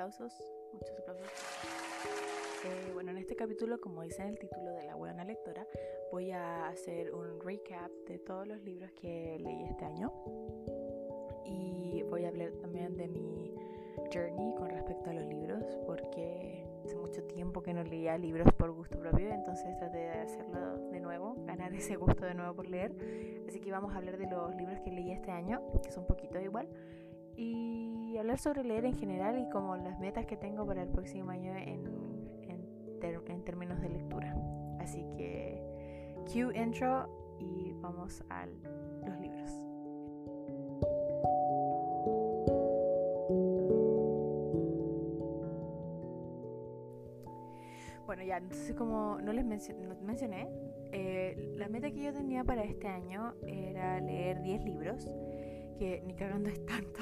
aplausos, muchos aplausos. Eh, bueno, en este capítulo, como dice en el título de La Buena Lectora, voy a hacer un recap de todos los libros que leí este año. Y voy a hablar también de mi journey con respecto a los libros, porque hace mucho tiempo que no leía libros por gusto propio, entonces traté de hacerlo de nuevo, ganar ese gusto de nuevo por leer. Así que vamos a hablar de los libros que leí este año, que son poquitos igual, y hablar sobre leer en general y como las metas que tengo para el próximo año en, en, en términos de lectura. Así que cue intro y vamos a los libros. Bueno, ya, entonces como no les mencioné, eh, la meta que yo tenía para este año era leer 10 libros, que ni cagando es tanto.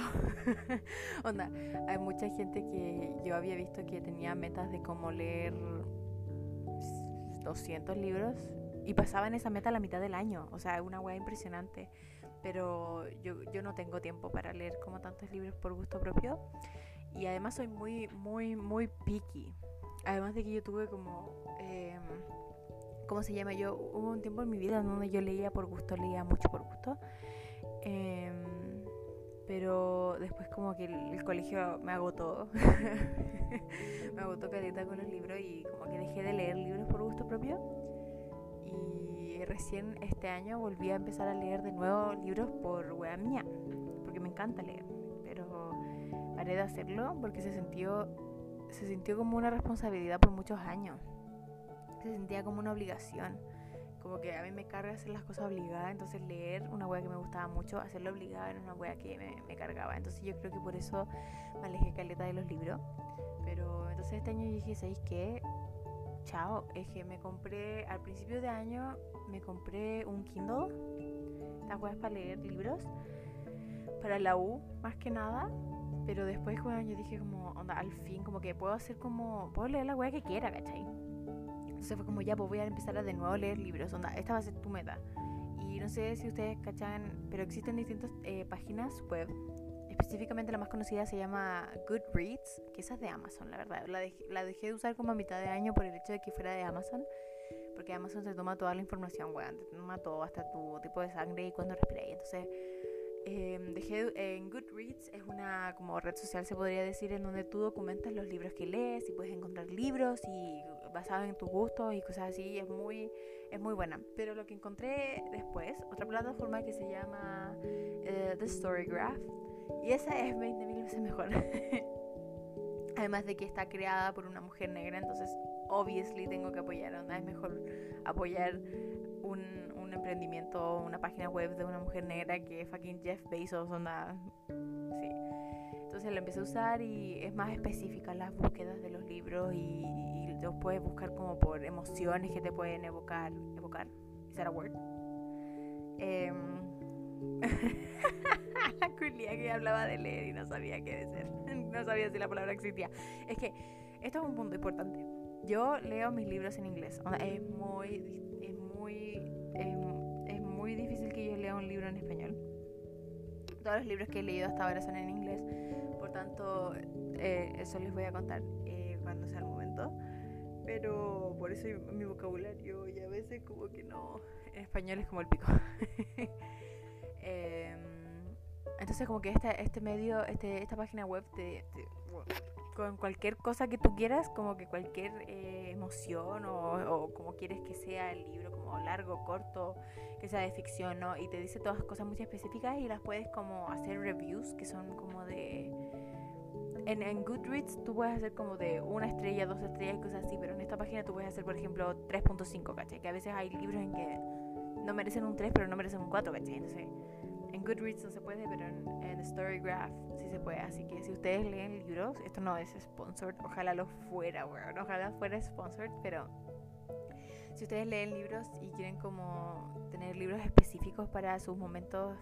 Onda, hay mucha gente que yo había visto que tenía metas de como leer 200 libros y pasaban esa meta a la mitad del año. O sea, es una weá impresionante. Pero yo, yo no tengo tiempo para leer como tantos libros por gusto propio. Y además soy muy, muy, muy picky. Además de que yo tuve como... Eh, ¿Cómo se llama? Yo hubo un tiempo en mi vida donde yo leía por gusto, leía mucho por gusto. Eh, pero después como que el, colegio me agotó. me agotó caleta con los libros y como que dejé de leer libros por gusto propio. Y recién este año volví a empezar a leer de nuevo libros por wea mía, porque me encanta leer. Pero paré de hacerlo porque se sintió, se sintió como una responsabilidad por muchos años. Se sentía como una obligación como que a mí me carga hacer las cosas obligadas, entonces leer una wea que me gustaba mucho, hacerlo obligada era una wea que me, cargaba. Entonces yo creo que por eso me alejé caleta de los libros. Pero entonces este año dije, ¿sabéis qué? Chao, es que me compré, al principio de año me compré un Kindle, estas weas para leer libros, para la U más que nada. Pero después, bueno, yo dije como, onda, al fin, como que puedo hacer como, puedo leer la wea que quiera, ¿cachai? Entonces fue como, ya, pues voy a empezar a de nuevo leer libros. Onda, esta va a ser tu meta. Y no sé si ustedes cachan, pero existen distintas eh, páginas web. Específicamente la más conocida se llama Goodreads, que esa es de Amazon, la verdad. La, la dejé de usar como a mitad de año por el hecho de que fuera de Amazon. Porque Amazon se toma toda la información, weón. Te toma todo, hasta tu tipo de sangre y cuando respiráis. Entonces Em, dejé en Goodreads, es una como red social se podría decir en donde tú documentas los libros que lees y puedes encontrar libros y basado en tus gustos y cosas así, es muy, es muy buena. Pero lo que encontré después, otra plataforma que se llama eh, The Storygraph y esa es 20.000 veces mejor. Además de que está creada por una mujer negra, entonces obviously tengo que apoyar, es mejor apoyar un, emprendimiento, una página web de una mujer negra que fucking Jeff Bezos, onda. Sí. Entonces lo empecé a usar y es más específica las búsquedas de los libros y, los puedes buscar como por emociones que te pueden evocar. ¿Evocar? ¿Is that a word? Eh, la culia que hablaba de leer y no sabía qué decir. No sabía si la palabra existía. Es que esto es un punto importante. Yo leo mis libros en inglés. es es muy lea un libro en español. Todos los libros que he leído hasta ahora son en inglés, por tanto, eh, eso les voy a contar eh, cuando sea el momento. Pero por eso mi vocabulario y a veces como que no, en español es como el pico. Em, entonces como que este, este medio, este, esta página web te, con cualquier cosa que tú quieras, como que cualquier eh, emoción o, como quieres que sea el libro, como largo, corto, que sea de ficción, ¿no? Y te dice todas cosas muy específicas y las puedes como hacer reviews que son como de... En, en Goodreads tú puedes hacer como de una estrella, dos estrellas y cosas así, pero en esta página tú puedes hacer, por ejemplo, 3.5, ¿cachai? Que a veces hay libros en que no merecen un 3, pero no merecen un 4, ¿cachai? Entonces en Goodreads no se puede, pero en, en, Storygraph sí se puede. Así que si ustedes leen libros, esto no es sponsored, ojalá lo fuera, weón. Ojalá fuera sponsored, pero si ustedes leen libros y quieren como tener libros específicos para sus momentos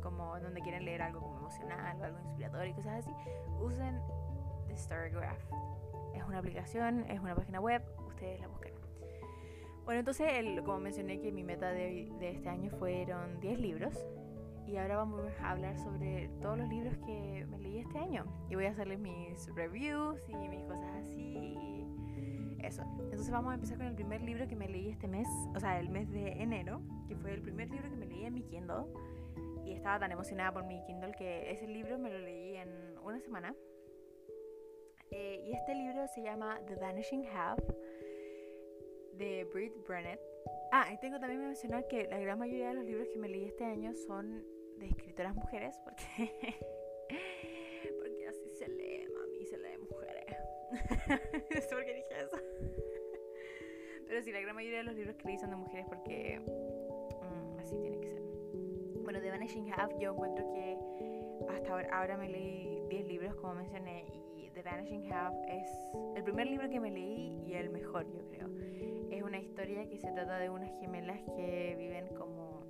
como donde quieren leer algo como emocional o algo inspirador y cosas así, usen The Storygraph. Es una aplicación, es una página web, ustedes la buscan. Bueno, entonces, como mencioné que mi meta de, de este año fueron 10 libros y ahora vamos a hablar sobre todos los libros que me leí este año. Y voy a hacerles mis reviews y mis cosas así. eso. Entonces vamos a empezar con el primer libro que me leí este mes, o sea, el mes de enero, que fue el primer libro que me leí en mi Kindle. Y estaba tan emocionada por mi Kindle que ese libro me lo leí en una semana. Eh, y este libro se llama The Vanishing Half de Britt Brennett. Ah, y tengo también que mencionar que la gran mayoría de los libros que me leí este año son de escritoras mujeres, porque, porque así se lee, mami, se lee mujeres. no sé por qué dije eso. Pero sí, la gran mayoría de los libros que leí son de mujeres porque mm, así tiene que ser. Bueno, The Vanishing Half yo encuentro que hasta ahora, ahora me leí 10 libros, como mencioné, y The Vanishing Half es el primer libro que me leí y el mejor, yo creo es una historia que se trata de unas gemelas que viven como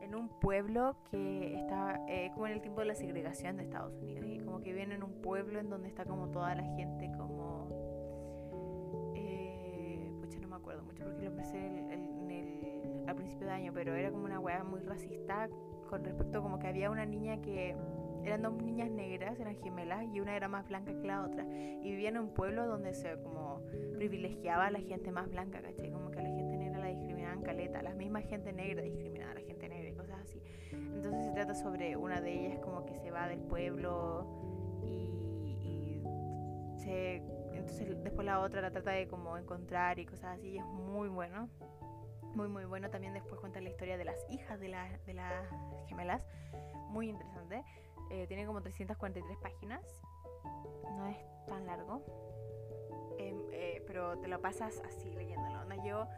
en un pueblo que está eh, como en el tiempo de la segregación de Estados Unidos y como que viven en un pueblo en donde está como toda la gente como eh, pucha no me acuerdo mucho porque lo empecé el, principio de año pero era como una weá muy racista con respecto como que había una niña que eran dos niñas negras, eran gemelas, y una era más blanca que la otra. Y vivían en un pueblo donde se como privilegiaba a la gente más blanca, ¿cachai? Como que a la gente negra la discriminaban caleta, la misma gente negra discriminaba Entonces se trata sobre una de ellas como que se va del pueblo y, se... Entonces después la otra la trata de como encontrar y cosas así, y es muy bueno. Muy, muy bueno. También después cuenta la historia de las hijas de, de las gemelas. Muy interesante. Eh, tiene como 343 páginas. No es tan largo. Em, eh, pero te lo pasas así leyéndolo. ¿no? Yo,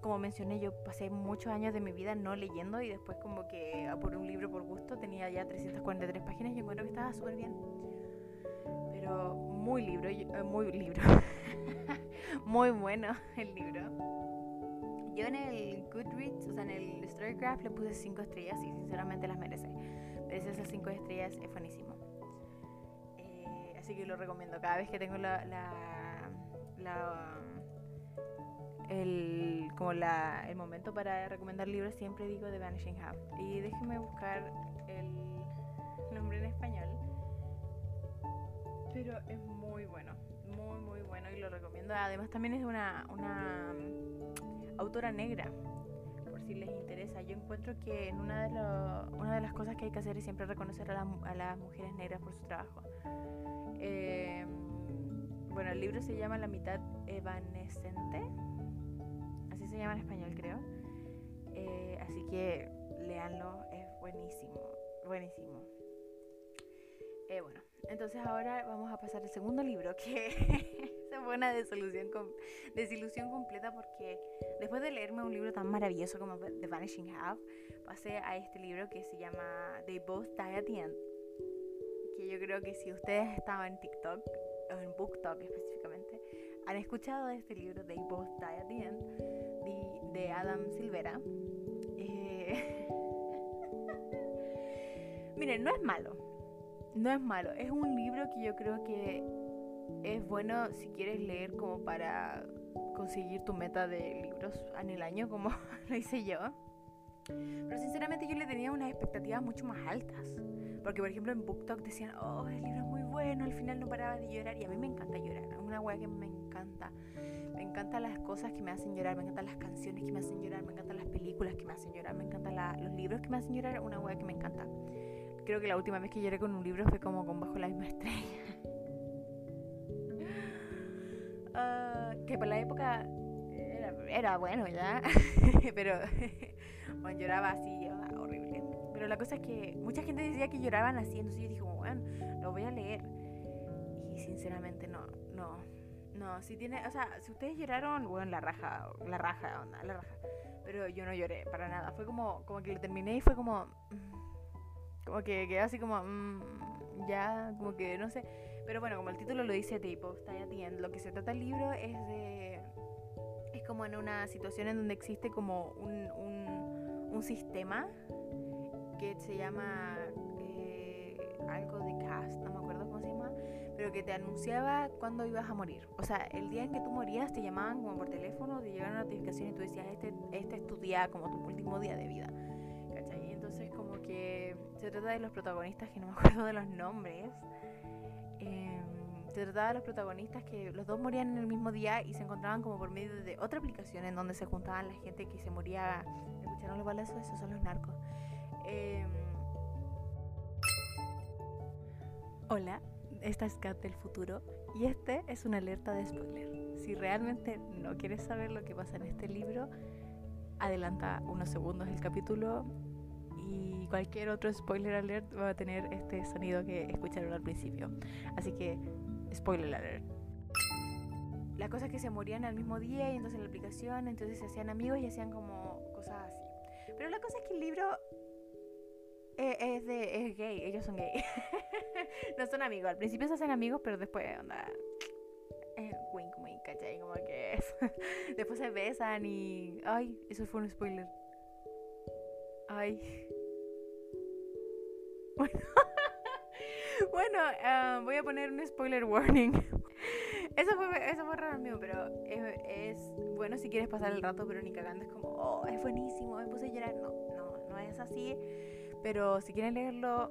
como mencioné, yo pasé muchos años de mi vida no leyendo y después como que ah, por un libro por gusto tenía ya 343 páginas y encuentro que estaba súper bien. Pero muy libro, eh, muy libro. muy bueno el libro. Yo en el Goodreads, o sea, en el Storycraft le puse 5 estrellas y sinceramente las merece esas cinco estrellas es buenísimo. Eh, así que lo recomiendo. Cada vez que tengo la, la, el, como la, el momento para recomendar libros, siempre digo The Vanishing Half. Y déjenme buscar el nombre en español. Pero es muy bueno, muy, muy bueno y lo recomiendo. Además, también es una, una autora negra les interesa. Yo encuentro que una, de una de las cosas que hay que hacer es siempre reconocer a, las mujeres negras por su trabajo. Eh, bueno, el libro se llama La mitad evanescente, que leanlo, es buenísimo, buenísimo. Eh, bueno, entonces ahora vamos a pasar al segundo libro que fue una desilusión, desilusión completa porque después de leerme un libro tan maravilloso como The Vanishing Half, pasé a este libro que se llama They Both Die at the End. Que yo creo que si ustedes estaban en TikTok, o en BookTok específicamente, han escuchado este libro, They Both Die at the End, de, Adam Silvera. Miren, no es malo. No es malo. Es un libro que yo creo que es bueno si quieres leer como para conseguir tu meta de libros en el año, como lo hice yo. Pero sinceramente yo le tenía unas expectativas mucho más altas. Porque, por ejemplo, en BookTok decían, oh, el libro es muy bueno, al final no paraba de llorar. Y a mí me encanta llorar, es una weá que me encanta. Me encantan las cosas que me hacen llorar, me encantan las canciones que me hacen llorar, me encantan las películas que me hacen llorar, me encantan los libros que me hacen llorar, una weá que me encanta. Creo que la última vez que lloré con un libro fue como con Bajo la misma estrella. Ah, que por la época era, bueno ya, pero bueno, lloraba así. Pero la cosa es que mucha gente decía que lloraban así, entonces yo dije, bueno, lo voy a leer. Y sinceramente no, no, no, si tiene, o sea, si ustedes lloraron, bueno, la raja, la raja, onda, la raja. Pero yo no lloré para nada, fue como, como que lo terminé y fue como, mm, como que quedé así como, mm, ya, como que no sé pero bueno, como el título lo dice, tipo, está ya Lo que se trata el libro es de. Es como en una situación en donde existe como un, un, sistema que se llama eh, algo de cast, no me acuerdo cómo se llama, pero que te anunciaba cuándo ibas a morir. O sea, el día en que tú morías te llamaban como por teléfono, te llegaba una notificación y tú decías, este, este es tu día, como tu último día de vida. ¿Cachai? entonces como que se trata de los protagonistas que no me acuerdo de los nombres. Em, se trataba de los protagonistas que los dos morían en el mismo día y se encontraban como por medio de otra aplicación en donde se juntaban la gente que se moría. ¿Escucharon los balazos? Esos son los narcos. Em, hola, esta es Kat del futuro y este es una alerta de spoiler. Si realmente no quieres saber lo que pasa en este libro, adelanta unos segundos el capítulo y cualquier otro spoiler alert va a tener este sonido que escucharon al principio. Así que, spoiler alert. La cosa es que se morían al mismo día y entonces en la aplicación, entonces se hacían amigos y hacían como cosas así. Pero la cosa es que el libro eh, es, de, es gay, ellos son gay. no son amigos, al principio se hacen amigos, pero después, onda, eh, wink wink, ¿cachai? Como que es. después se besan y... Ay, eso fue un spoiler. Ay. Bueno. bueno, uh, voy a poner un spoiler warning. Eso fue, eso fue raro mío, pero es, es, bueno si quieres pasar el rato, pero ni cagando es como, oh, es buenísimo, me puse a llorar. No, no, no es así. Pero si quieren leerlo,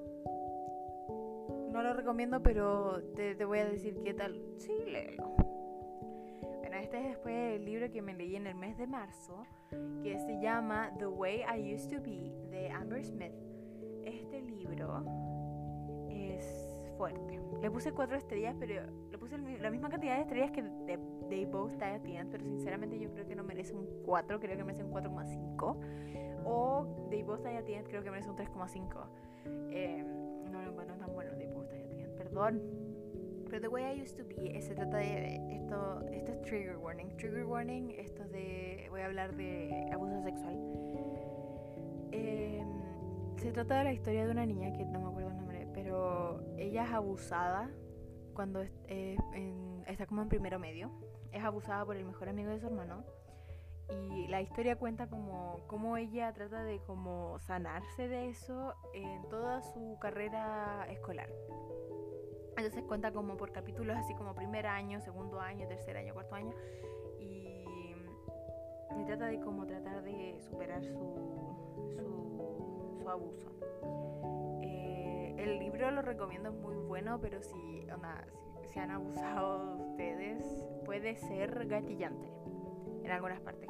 no lo recomiendo, pero te, te voy a decir qué tal. Sí, léelo. Bueno, este es después el libro que me leí en el mes de marzo, que se llama The Way I Used to Be, de Amber Smith. Este libro es fuerte. Le puse cuatro estrellas, pero le puse la misma cantidad de estrellas que de, They Both End, pero sinceramente yo creo que no merece un 4, creo que merece un 4,5. O They Both Die at the End creo que merece un 3,5. Eh, no lo encuentro tan bueno, They Both Die at the End, perdón. Pero The Way I Used to Be se trata de esto, esto es trigger warning. Trigger warning, esto de, voy a hablar de abuso sexual. Eh, se trata de la historia de una niña que no me acuerdo el nombre, pero ella es abusada cuando eh, está como en primero medio. Es abusada por el mejor amigo de su hermano y la historia cuenta como cómo ella trata de como sanarse de eso en toda su carrera escolar. Entonces cuenta como por capítulos así como primer año, segundo año, tercer año, cuarto año y, trata de como tratar de superar su, su, abuso. Eh, el libro lo recomiendo, es muy bueno, pero si, onda, si se han abusado de ustedes, puede ser gatillante en algunas partes.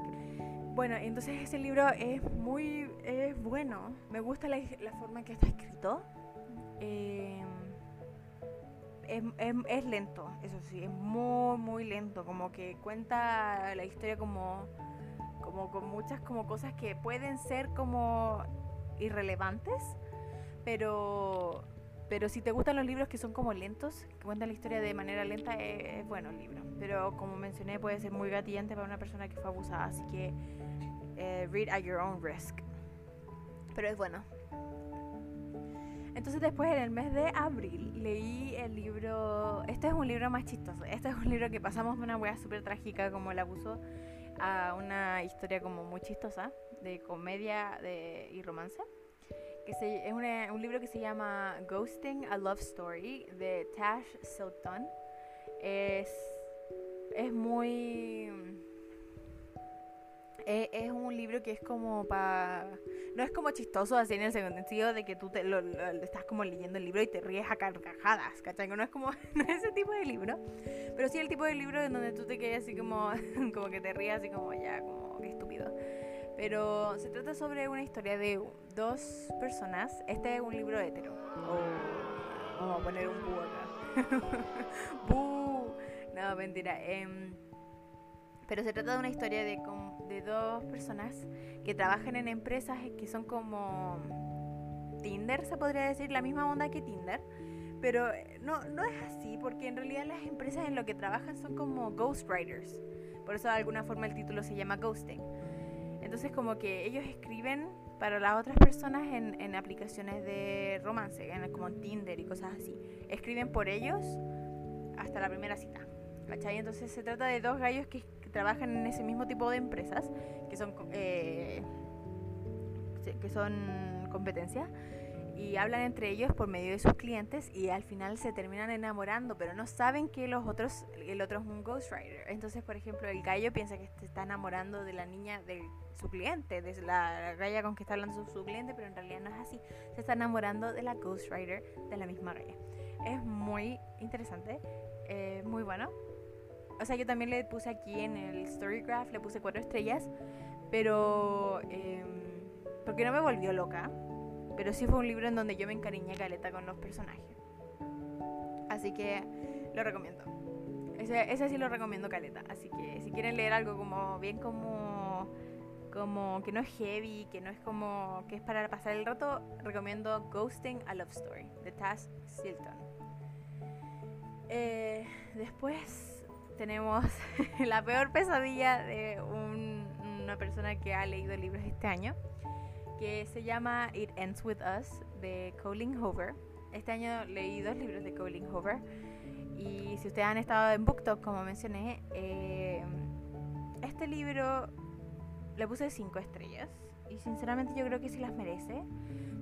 Bueno, entonces ese libro es muy es bueno. Me gusta la, la forma en que está escrito. Eh, es, es, es, lento, eso sí, es muy, muy lento. Como que cuenta la historia como, como con muchas como cosas que pueden ser como irrelevantes, pero pero si te gustan los libros que son como lentos, que cuentan la historia de manera lenta, es, es, bueno el libro. Pero como mencioné, puede ser muy gatillante para una persona que fue abusada, así que eh, read at your own risk. Pero es bueno. Entonces después en el mes de abril leí el libro, este es un libro más chistoso, este es un libro que pasamos de una wea súper trágica como el abuso a una historia como muy chistosa de comedia de, y romance que se, es una, un libro que se llama Ghosting a Love Story de Tash Silton. Es, es muy... Es, es, un libro que es como para... No es como chistoso así en el sentido de que tú te, lo, lo, estás como leyendo el libro y te ríes a carcajadas, ¿cachai? No es como no es ese tipo de libro, pero sí el tipo de libro en donde tú te quedas así como, como que te ríes así como ya, como que estúpido. Pero se trata sobre una historia de dos personas. Este es un libro hetero. Oh, vamos a poner un bu acá. No, mentira. Eh, pero se trata de una historia de, de dos personas que trabajan en empresas que son como Tinder, se podría decir, la misma onda que Tinder. Pero eh, no, no es así, porque en realidad las empresas en lo que trabajan son como ghostwriters. Por eso de alguna forma el título se llama Ghosting. Entonces como que ellos escriben para las otras personas en, en aplicaciones de romance, en, como Tinder y cosas así. Escriben por ellos hasta la primera cita. ¿Cachai? Entonces se trata de dos gallos que, que trabajan en ese mismo tipo de empresas, que son, eh, que son competencia. Y hablan entre ellos por medio de sus clientes y al final se terminan enamorando, pero no saben que los otros, el otro es un ghostwriter. Entonces, por ejemplo, el gallo piensa que se está enamorando de la niña de su cliente, de la galla con que está hablando su, su cliente, pero en realidad no es así. Se está enamorando de la ghostwriter de la misma galla. Es muy interesante, eh, muy bueno. O sea, yo también le puse aquí en el Storygraph, le puse cuatro estrellas, pero... Eh, porque no me volvió loca pero sí fue un libro en donde yo me encariñé caleta con los personajes. Así que lo recomiendo. Ese, sí lo recomiendo caleta. Así que si quieren leer algo como bien como como que no es heavy, que no es como que es para pasar el rato, recomiendo Ghosting a Love Story de Taz Silton. Eh, después tenemos la peor pesadilla de una persona que ha leído libros este año que se llama It Ends With Us de Colin Hoover. Este año leí dos libros de Colin Hoover y si ustedes han estado en BookTok, como mencioné, eh, este libro le puse cinco estrellas y sinceramente yo creo que sí las merece.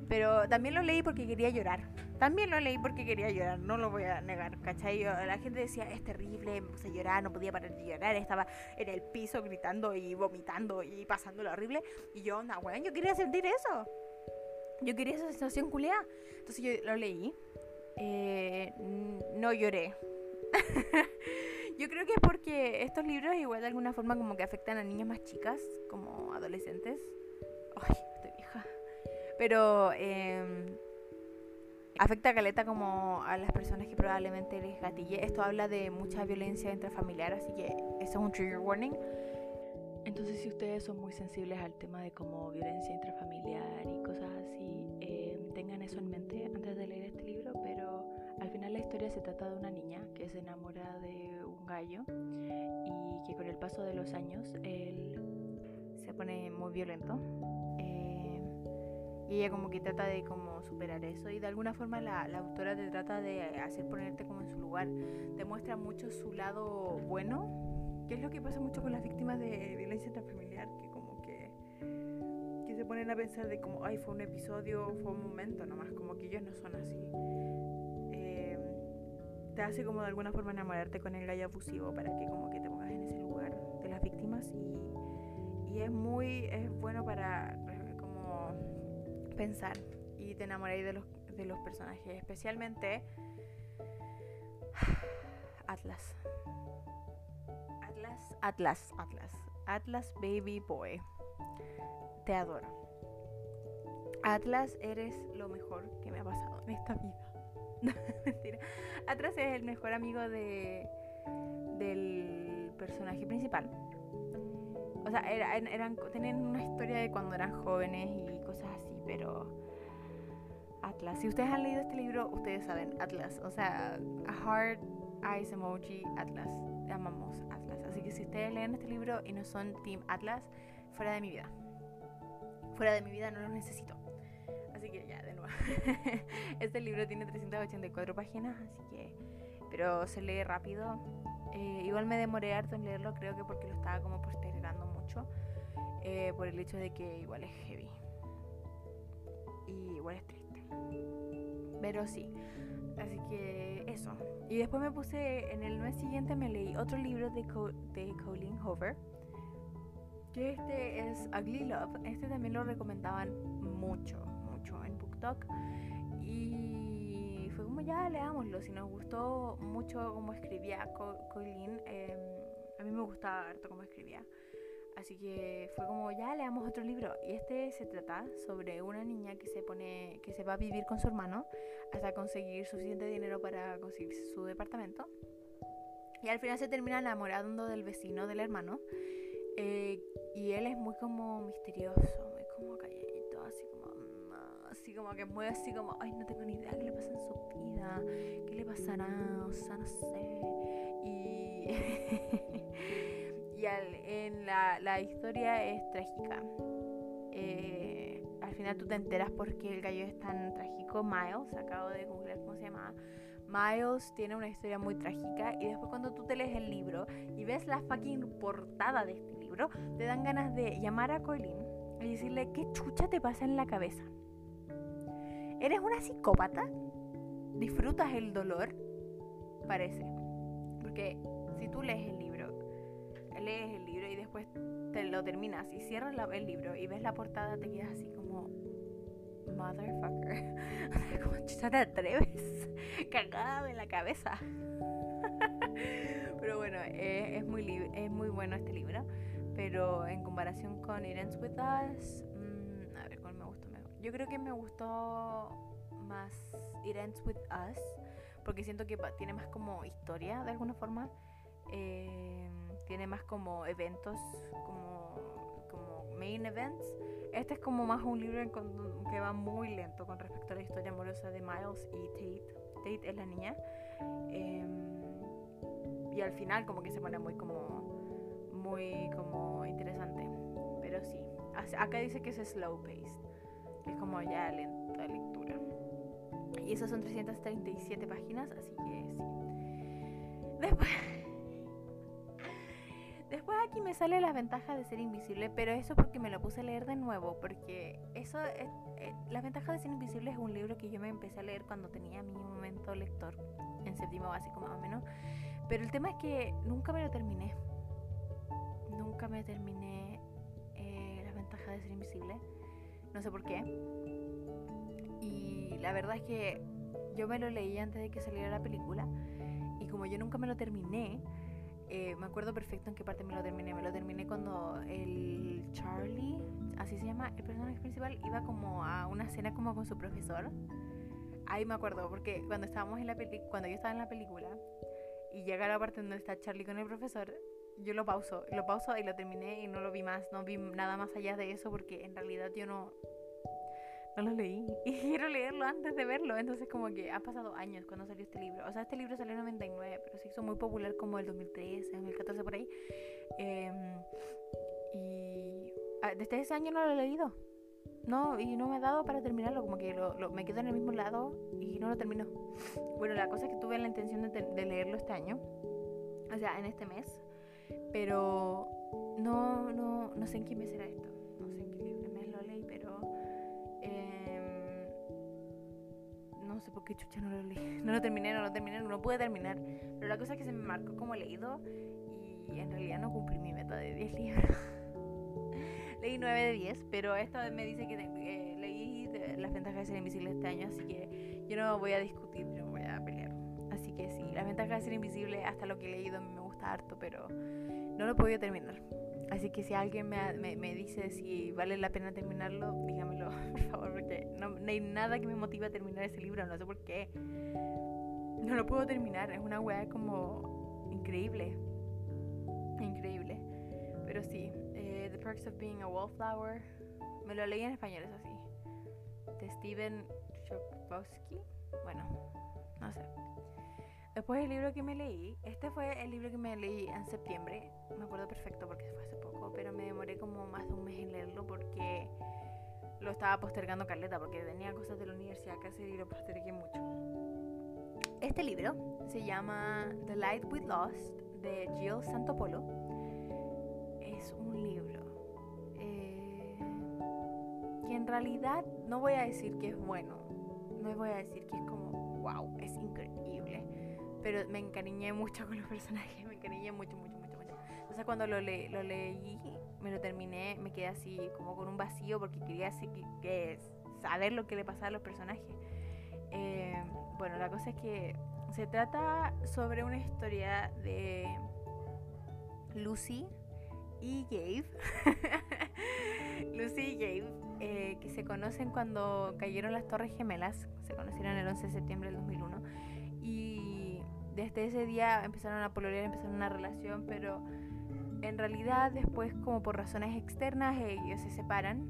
Pero también lo leí porque quería llorar. También lo leí porque quería llorar, no lo voy a negar, ¿cachai? la gente decía, es terrible, me puse a llorar, no podía parar de llorar, estaba en el piso gritando y vomitando y pasándolo horrible. Y yo, no, bueno, yo quería sentir eso. Yo quería esa sensación culiada. Entonces yo lo leí. Eh, no lloré. yo creo que es porque estos libros igual de alguna forma como que afectan a niñas más chicas, como adolescentes. Ay, estoy vieja. Pero eh, afecta a Caleta como a las personas que probablemente les gatille. Esto habla de mucha violencia intrafamiliar, así que eso es un trigger warning. Entonces, si ustedes son muy sensibles al tema de como violencia intrafamiliar y cosas así, eh, tengan eso en mente antes de leer este libro. Pero al final la historia se trata de una niña que se enamora de un gallo y que con el paso de los años él se pone muy violento y ella como que trata de como superar eso y de alguna forma la, la, autora te trata de hacer ponerte como en su lugar. Te muestra mucho su lado bueno, que es lo que pasa mucho con las víctimas de violencia intrafamiliar, que como que, que se ponen a pensar de como, ay, fue un episodio, fue un momento nomás, como que ellos no son así. Eh, te hace como de alguna forma enamorarte con el gallo abusivo para que como que te pongas en ese lugar de las víctimas y, y es muy, es bueno para pensar y te enamoráis de los, de los personajes, especialmente Atlas. Atlas, Atlas, Atlas. Atlas Baby Boy. Te adoro. Atlas, eres lo mejor que me ha pasado en esta vida. Mentira. Atlas es el mejor amigo de del personaje principal. O sea, eran, tenían una historia de cuando eran jóvenes y cosas así pero Atlas. Si ustedes han leído este libro, ustedes saben Atlas. O sea, heart, eyes emoji, Atlas. Amamos Atlas. Así que si ustedes leen este libro y no son Team Atlas, fuera de mi vida. Fuera de mi vida no los necesito. Así que ya, de nuevo. este libro tiene 384 páginas, así que. Pero se lee rápido. Eh, igual me demoré harto en leerlo, creo que porque lo estaba como postergando mucho. Eh, por el hecho de que igual es heavy y igual es triste. Pero sí, así que eso. Y después me puse, en el mes siguiente me leí otro libro de, de Colleen Hoover, que este es Ugly Love. Este también lo recomendaban mucho, mucho en BookTok. Y fue como ya leámoslo, si nos gustó mucho cómo escribía Colleen, em, a mí me gustaba harto cómo escribía. Así que fue como, ya leamos otro libro. Y este se trata sobre una niña que se pone, que se va a vivir con su hermano hasta conseguir suficiente dinero para conseguir su departamento. Y al final se termina enamorando del vecino del hermano. Eh, y él es muy como misterioso, muy como calladito, así como, mm, así como que muy así como, ay, no tengo ni idea qué le pasa en su vida, qué le pasará, o sea, no sé. Y y en la, la, historia es trágica. Eh, al final tú te enteras por qué el gallo es tan trágico. Miles, acabo de googlear cómo se llama. Miles tiene una historia muy trágica y después cuando tú te lees el libro y ves la fucking portada de este libro, te dan ganas de llamar a Colin y decirle qué chucha te pasa en la cabeza. ¿Eres una psicópata? ¿Disfrutas el dolor? Parece. Porque si tú lees el libro, lees el libro y después te lo terminas y cierras el libro y ves la portada, te quedas así como, motherfucker. como te atreves? Cagada en la cabeza. pero bueno, es, muy es muy bueno este libro. Pero en comparación con It Ends With Us, mm, a ver cuál me gustó mejor. Yo creo que me gustó más It Ends With Us, porque siento que tiene más como historia de alguna forma. Eh, tiene más como eventos, como, como main events. Este es como más un libro que va muy lento con respecto a la historia amorosa de Miles y Tate. Tate es la niña. Em, y al final como que se pone muy como muy como interesante. Pero sí, acá dice que es slow paced, que es como ya lenta lectura. Y esas son 337 páginas, así que sí. Después Después aquí me sale las ventajas de ser invisible, pero eso porque me lo puse a leer de nuevo, porque eso, es, eh, Las ventajas de ser invisible es un libro que yo me empecé a leer cuando tenía mi momento lector, en séptimo básico más o menos, pero el tema es que nunca me lo terminé, nunca me terminé eh, las ventajas de ser invisible, no sé por qué, y la verdad es que yo me lo leí antes de que saliera la película, y como yo nunca me lo terminé, eh, me acuerdo perfecto en qué parte me lo terminé. Me lo terminé cuando el Charlie, así se llama, el personaje principal, iba como a una cena como con su profesor. Ahí me acuerdo, porque cuando estábamos en la cuando yo estaba en la película y llega la parte donde está Charlie con el profesor, yo lo pauso, lo pauso y lo terminé y no lo vi más, no vi nada más allá de eso porque en realidad yo no, no lo leí y quiero leerlo antes de verlo. Entonces como que ha pasado años cuando salió este libro. O sea, este libro salió en 99, pero se hizo muy popular como el 2013, 2014 por ahí. Em, y ah, desde ese año no lo he leído. No, y no me ha dado para terminarlo, como que lo, me quedo en el mismo lado y no lo termino. Bueno, la cosa es que tuve la intención de, leerlo este año, o sea, en este mes, pero no, no, no sé en qué mes será esto. No sé por qué chucha no lo leí. No lo terminé, no lo terminé, no lo pude terminar. Pero la cosa es que se me marcó como leído y en realidad no cumplí mi meta de 10 libros. leí 9 de 10, pero esta vez me dice que eh, leí las ventajas de ser invisible este año, así que yo no voy a discutir, yo voy a pelear. Así que sí, las ventajas de ser invisible, hasta lo que he leído, me gusta harto, pero no lo he podido terminar. Así que si alguien me, me, dice si vale la pena terminarlo, dígamelo, por favor, porque no, hay nada que me motive a terminar ese libro, no sé por qué. No lo puedo terminar, es una weá como increíble. Increíble. Pero sí, eh, The Perks of Being a Wallflower, me lo leí en español, eso sí. De Steven Chokowski. Bueno, no sé. Después el libro que me leí, este fue el libro que me leí en septiembre, me acuerdo perfecto porque fue hace poco, pero me demoré como más de un mes en leerlo porque lo estaba postergando Carleta, porque tenía cosas de la universidad que hacer y lo postergué mucho. Este libro se llama The Light We Lost de Jill Santopolo. Es un libro eh, que en realidad no voy a decir que es bueno, no voy a decir que es como, wow, es increíble pero me encariñé mucho con los personajes, me encariñé mucho, mucho, mucho, mucho. Entonces cuando lo, lo leí, me lo terminé, me quedé así como con un vacío porque quería así que, saber lo que le pasaba a los personajes. Eh, bueno, la cosa es que se trata sobre una historia de Lucy y Gabe. Lucy y Gabe, eh, que se conocen cuando cayeron las Torres Gemelas, se conocieron el 11 de septiembre del 2001. Y desde ese día empezaron a pololear, empezaron una relación, pero en realidad después como por razones externas ellos se separan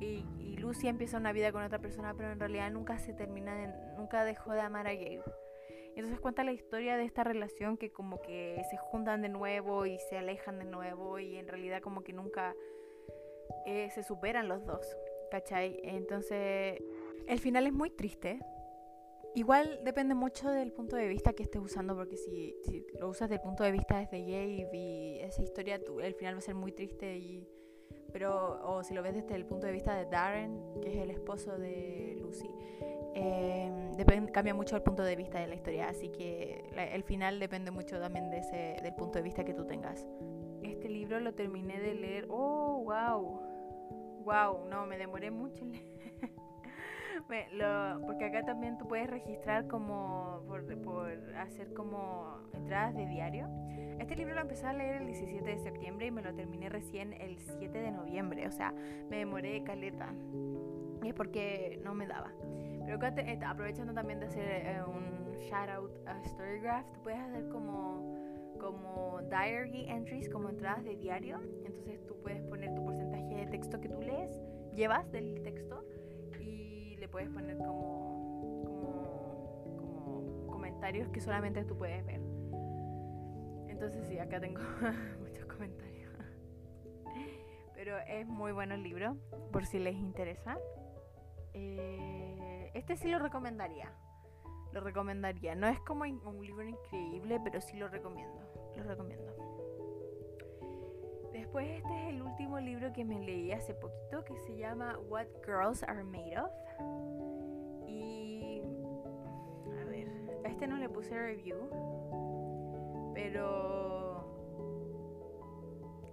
y, y, Lucy empieza una vida con otra persona, pero en realidad nunca se termina, de, nunca dejó de amar a Gabe. Entonces cuenta la historia de esta relación que como que se juntan de nuevo y se alejan de nuevo y en realidad como que nunca eh, se superan los dos, ¿cachai? Entonces el final es muy triste, Igual depende mucho del punto de vista que estés usando, porque si, lo usas del punto de vista desde Gabe y esa historia, el final va a ser muy triste y pero o si lo ves desde el punto de vista de Darren, que es el esposo de Lucy, eh, cambia mucho el punto de vista de la historia, así que el final depende mucho también de ese, del punto de vista que tú tengas. Este libro lo terminé de leer, oh, wow, wow, no, me demoré mucho en leer. Porque acá también tú puedes registrar como por, por, hacer como entradas de diario. Este libro lo empecé a leer el 17 de septiembre y me lo terminé recién el 7 de noviembre, o sea, me demoré caleta. Y es porque no me daba. Pero acá eh, aprovechando también de hacer eh, un shout out a Storygraph, tú puedes hacer como como diary entries, como entradas de diario. Entonces tú puedes poner tu porcentaje de texto que tú lees, llevas del texto puedes poner como, comentarios que solamente tú puedes ver. Entonces sí, acá tengo muchos comentarios. Pero es muy bueno el libro, por si les interesa. Eh, este sí lo recomendaría. Lo recomendaría. No es como un libro increíble, pero sí lo recomiendo. Lo recomiendo. Después este es el último libro que me leí hace poquito que se llama What Girls Are Made Of. Y a ver, a este no le puse review, pero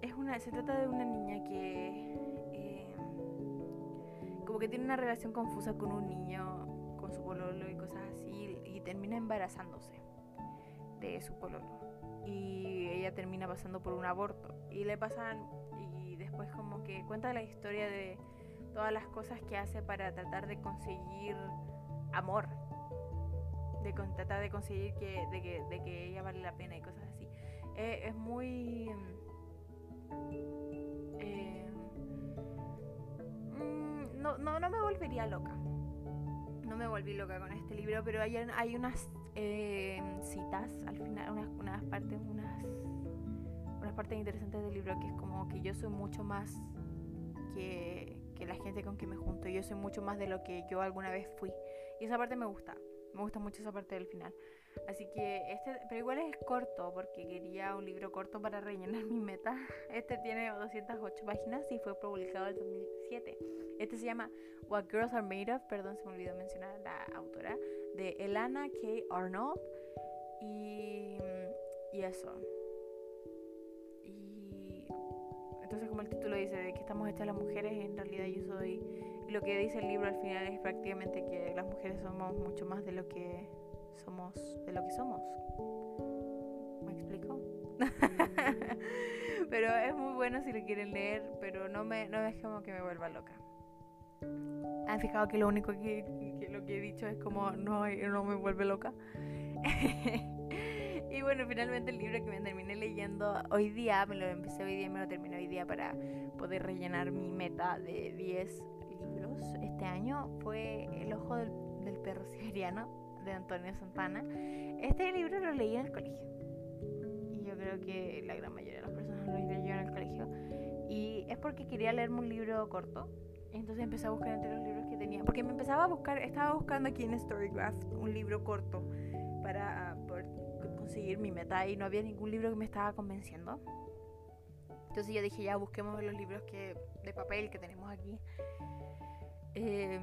es una se trata de una niña que eh, como que tiene una relación confusa con un niño, con su pololo y cosas así y termina embarazándose de su pololo y ella termina pasando por un aborto. Y le pasan y después como que cuenta la historia de todas las cosas que hace para tratar de conseguir amor de tratar de conseguir que de, que, de que ella vale la pena y cosas así. Eh, es muy eh, mm, no, no, no me volvería loca. No me volví loca con este libro, pero hay, hay unas eh, citas al final, unas, unas partes, unas, unas partes interesantes del libro que es como que yo soy mucho más que, que la gente con quien me junto, yo soy mucho más de lo que yo alguna vez fui. Y esa parte me gusta, me gusta mucho esa parte del final. Así que este, pero igual es corto porque quería un libro corto para rellenar mi meta. Este tiene 208 páginas y fue publicado en 2007. Este se llama What Girls Are Made Of, perdón, se me olvidó mencionar la autora, de Elana K. Arnold. Y, y eso. Y entonces como el título dice de que estamos hechas las mujeres, en realidad yo soy... Lo que dice el libro al final es prácticamente que las mujeres somos mucho más de lo que somos de lo que somos. ¿Me explico? pero es muy bueno si lo quieren leer, pero no me no como que me vuelva loca. ¿Han fijado que lo único que, lo que he dicho es como no, no me vuelve loca? y bueno, finalmente el libro que me terminé leyendo hoy día, me lo empecé hoy día y me lo terminé hoy día para poder rellenar mi meta de 10 libros este año, fue El ojo del, del perro siberiano de Antonio Santana. Este libro lo leí en el colegio. Y yo creo que la gran mayoría de las personas lo leyeron en el colegio. Y es porque quería leerme un libro corto. Entonces empecé a buscar entre los libros que tenía. Porque me empezaba a buscar, estaba buscando aquí en Storygraph un libro corto para poder conseguir mi meta. Y no había ningún libro que me estaba convenciendo. Entonces yo dije, ya busquemos los libros que, de papel que tenemos aquí. Eh,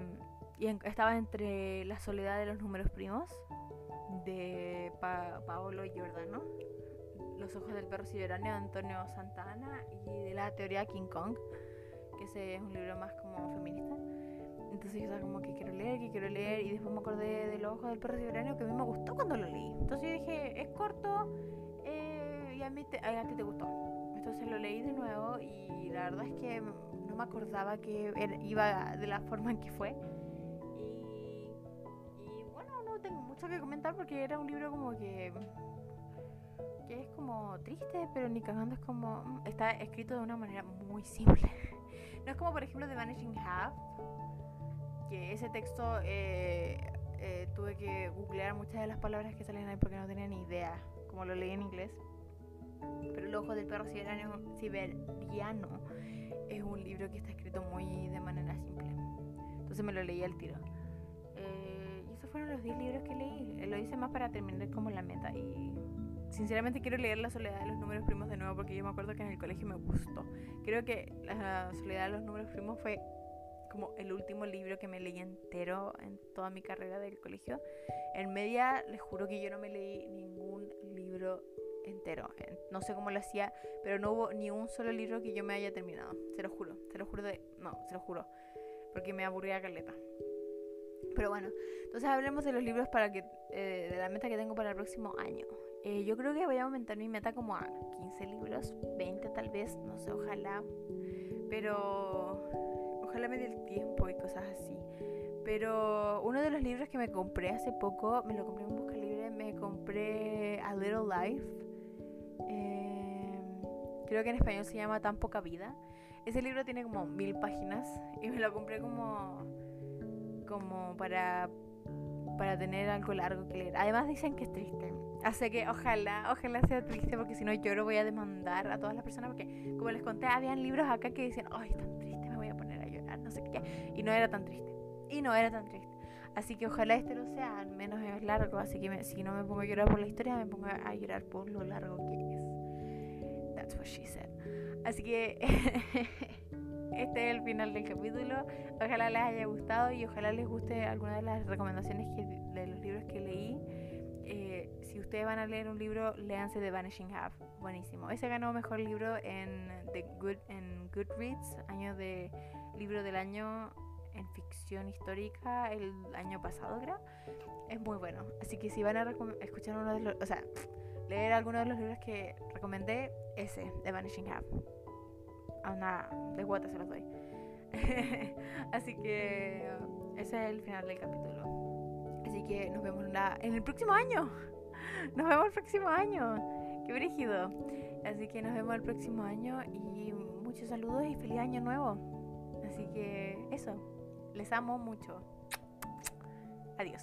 y estaba entre La soledad de los números primos de Paolo Giordano, Los ojos del perro siberiano de Antonio Santana y de la teoría King Kong, que ese es un libro más como feminista. Entonces yo estaba como que quiero leer, que quiero leer y después me acordé de Los ojos del perro siberiano que a mí me gustó cuando lo leí. Entonces yo dije, es corto eh, y a, mí te, a ti te gustó. Entonces lo leí de nuevo y la verdad es que no me acordaba que iba de la forma en que fue. Que comentar porque era un libro como que que es como triste, pero ni cagando es como mm, está escrito de una manera muy simple. no es como por ejemplo The Vanishing Half, que ese texto eh, eh, tuve que googlear muchas de las palabras que salen ahí porque no tenía ni idea, como lo leí en inglés. Pero El ojo del perro siberiano, siberiano es un libro que está escrito muy de manera simple. Entonces me lo leí al tiro fueron los 10 libros que leí. Lo hice más para terminar como la meta y sinceramente quiero leer La soledad de los números primos de nuevo porque yo me acuerdo que en el colegio me gustó. Creo que La soledad de los números primos fue como el último libro que me leí entero en toda mi carrera del colegio. En media, les juro que yo no me leí ningún libro entero. No sé cómo lo hacía, pero no hubo ni un solo libro que yo me haya terminado. Se lo juro, se lo juro de... No, se lo juro. Porque me aburría caleta. Pero bueno, entonces hablemos de los libros para que eh, de la meta que tengo para el próximo año. Eh, yo creo que voy a aumentar mi meta como a 15 libros, 20 tal vez, no sé, ojalá. Pero ojalá me dé el tiempo y cosas así. Pero uno de los libros que me compré hace poco, me lo compré en Busca Libre, me compré A Little Life. Em, creo que en español se llama Tan Poca Vida. Ese libro tiene como mil páginas y me lo compré como, como para, para tener algo largo que leer. Además dicen que es triste. Así que ojalá, ojalá sea triste porque si no lloro voy a demandar a todas las personas porque como les conté, habían libros acá que dicen, ay, tan triste, me voy a poner a llorar, no sé qué. Y no era tan triste. Y no era tan triste. Así que ojalá este no sea, al menos es largo. Así que si no me pongo a llorar por la historia, me pongo a llorar por lo largo que es. That's what she said. Así que este es el final del capítulo. Ojalá les haya gustado y ojalá les guste alguna de las recomendaciones de los libros que leí. Eh, si ustedes van a leer un libro, léanse The Vanishing Half. Buenísimo. Ese ganó mejor libro en, The Good, en Goodreads, año de libro del año en ficción histórica el año pasado, creo. Es muy bueno. Así que si van a escuchar uno de los. O sea, leer alguno de los libros que recomendé, ese, The Vanishing Half. A una de guata se los doy. Así que ese es el final del capítulo. Así que nos vemos en el próximo año. Nos vemos el próximo año. Qué brígido. Así que nos vemos el próximo año y muchos saludos y feliz año nuevo. Así que eso. Les amo mucho. Adiós.